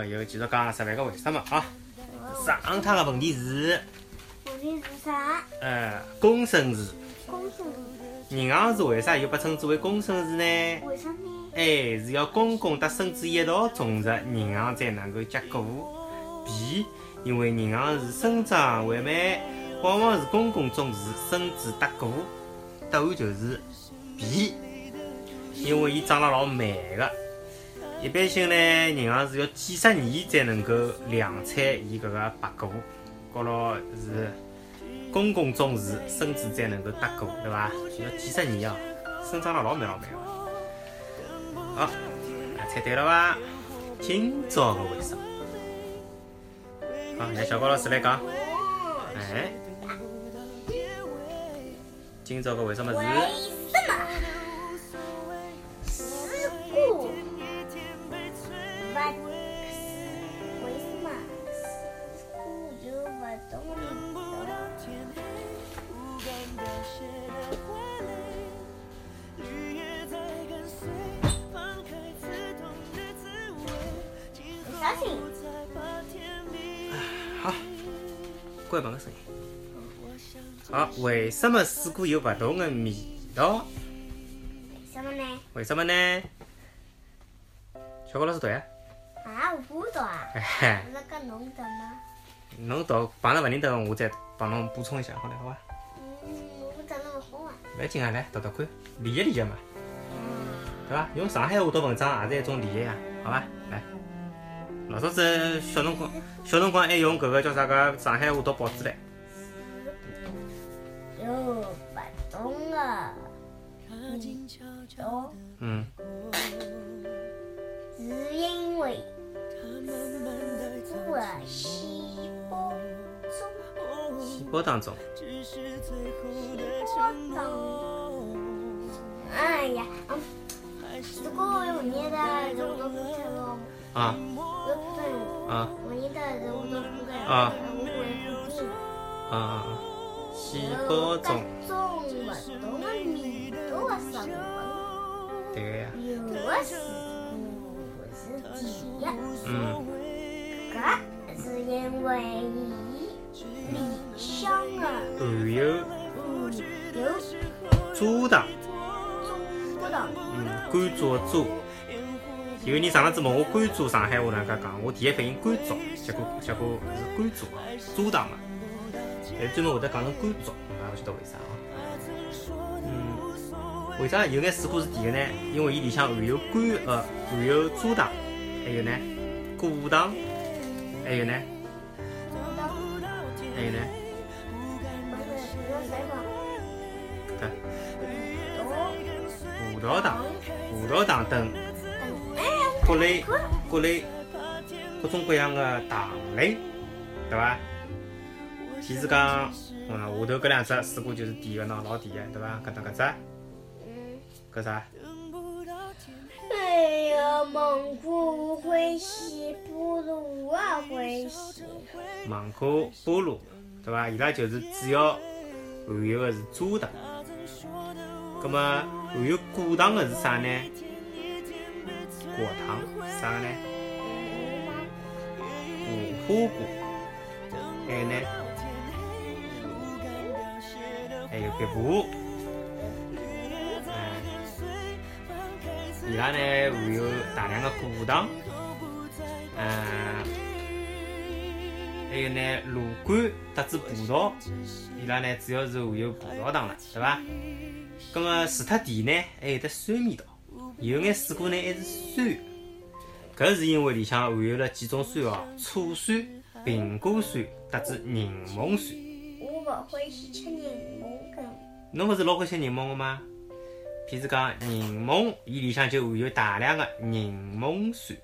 来，今朝又继续讲十万个为什么啊？上趟个问题是，问题是啥？呃，公孙氏，公孙银行是为啥又被称之为公孙氏呢？为啥呢？哎，是要公公搭孙子一道种植，银行才能够结果。B，因为银行是生长缓慢，往往是公公种树，孙子得果。答案就是 B，因为伊长得老慢个。一般性呢，银行是要几十年才能够量产伊搿个白果，高头是公共种树，孙子才能够搭果，对伐？要几十年哦，生长得老慢老慢个。好，猜对了伐？今朝个为什么？好，来小高老师来讲。哎，今朝个为什么为是？关门个声音。好，为什么水果有不同的味道？为什么呢？为什么呢？小高老师对啊。啊，我不知道啊。嘿嘿，不是跟侬读吗？侬读碰着勿认得，我再帮侬补充一下，好嘞，好伐？嗯，我不知道那么好啊。勿要紧啊，来读读看，理解理解嘛，对伐？用上海话读文章也是一种理解呀，好伐？来，老早子小辰光，小辰光还用搿个叫啥个上海话读报纸唻。有不同的。味道，嗯，是因为入了细胞中，细胞当中，细胞当中。哎呀，嗯，如果有念的人我都不知道，啊啊我念的人我都不该，啊我会不听。啊啊！细胞中，种不同的味道的食物。对个呀，有的是是甜的，嗯，搿是因为伊里向的含有含有蔗糖，中不糖，嗯，甘蔗的蔗。有人上了子问我甘蔗上海话哪能介讲，我第一反应甘蔗，结果结果是甘蔗啊，蔗糖嘛。但是专门会得讲成甘蔗，也勿晓得为啥哦。嗯，为啥有眼水果是甜的呢？因为伊里向含有甘呃含有蔗糖，还有呢？果糖，还有呢，还有呢？葡萄糖、葡萄糖等各类各类各种各样的糖类，对伐？譬如讲，嗯，下头搿两只水果就是甜个喏，老甜个，对伐？搿搭搿只嗯，搿啥？哎呀，芒果我欢喜，菠萝我也欢喜，芒果、菠萝，对伐？伊拉就是主要含有的是蔗糖。葛末含有果糖的是啥呢？果糖，啥个呢？无花果，还有呢？还有枇杷，哎，伊拉呢含有大量的果糖，嗯，还有呢芦柑特子葡萄，伊拉呢主要是含有葡萄糖了，对伐？葛末除脱甜呢，还有得酸味道，有眼水果呢还是酸，搿是因为里向含有了几种酸哦，醋酸、苹果酸特子柠檬酸。我不欢喜吃柠檬跟侬勿是老欢喜柠檬个吗？譬如讲柠檬，伊里向就含有大量的柠檬酸。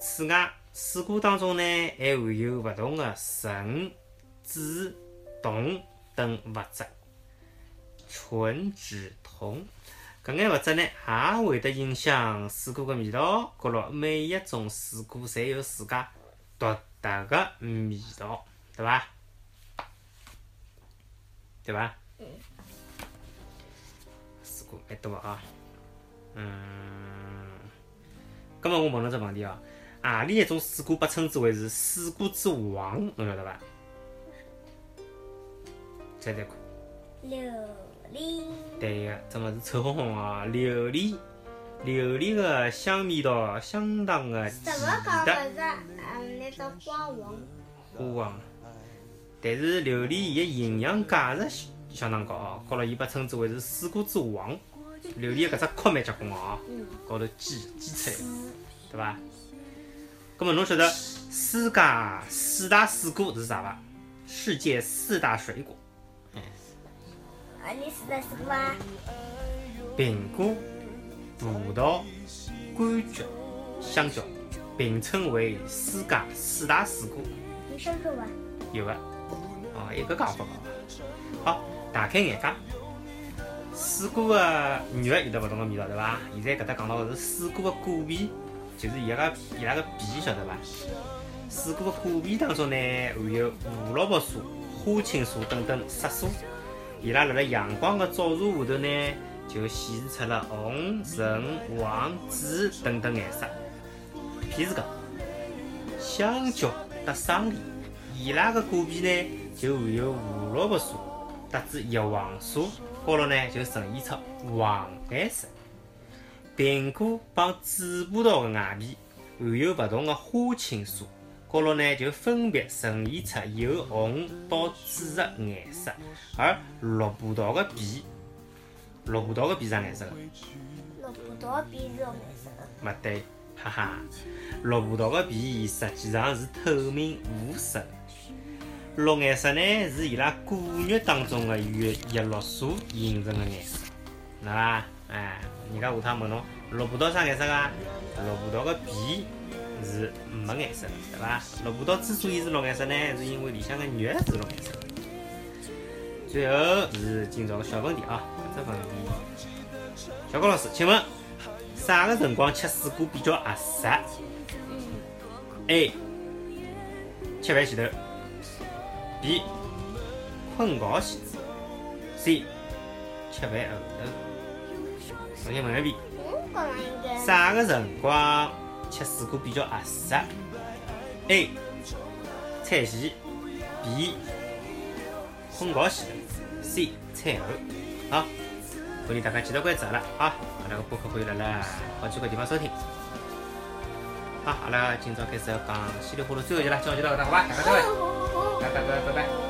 此外，水果当中呢还含有勿同的醇、酯、酮等物质。醇、酯、酮搿眼物质呢，也会得影响水果个味道。角落每一种水果侪有自家独特个味道，对伐？对伐？水果蛮多啊，嗯，葛末我问侬只问题哦，何里一种水果被称之为是水果之王？侬晓得伐？猜猜看。六莲。对个，这么是臭烘烘哦，榴莲。榴莲个香味道相当个奇特。讲搿只嗯那个花王？花王。但是榴莲伊个营养价值相当高哦，高了伊被称之为是水果之王。榴莲搿只壳蛮结棍个哦，高头煎煎出来，对伐？葛末侬晓得世界四大水果是啥伐？世界四大水果。啊，你四大水果啊？苹果。葡萄、柑橘、香蕉并称为世界四大水果。有香蕉伐？有个，哦，一个讲法哦。好，大开眼界。水果个肉有得勿同的味道，对伐？现在搿搭讲到个是水果的果皮，就是伊个伊拉个皮，晓得伐？水果个果皮当中呢，含有胡萝卜素、花青素等等色素，伊拉辣辣阳光个照射下头呢。就显示出了红、橙、黄、紫等等颜色。譬如讲，香蕉搭桑梨，伊拉个果皮呢就含有胡萝卜素，搭子叶黄素，高头呢就呈现出黄颜色。苹果帮紫葡萄个外皮含有勿同个花青素，高头呢就分别呈现出由红到紫的颜色，而绿葡萄的皮。绿葡萄的皮啥颜色个？绿葡萄皮是绿颜色个。勿对，哈哈，绿葡萄的皮实际上是透明无色的。绿颜色呢是伊拉果肉当中的叶叶绿素形成的颜色，对伐？哎，人家下趟问侬，绿葡萄啥颜色啊？绿葡萄的皮是没颜色的，对伐？绿葡萄之所以是绿颜色呢，是因为里向的肉是绿颜色的。最后是今朝个小问题啊。这问题，小高老师，请问啥个辰光吃水果比较合适？A. 吃饭前头；B. 困觉前头；C. 吃饭后头。重新问一遍。啥个辰光吃水果比较合适？A. 餐前；B. 困觉前头；C. 餐后。好。欢迎大家继续关注阿拉，啊，阿拉个播客可以辣辣好几个地方收听。好，阿拉今朝开始要讲稀里糊涂最后一集了，今朝就到这，好吧？大家再会，拜拜。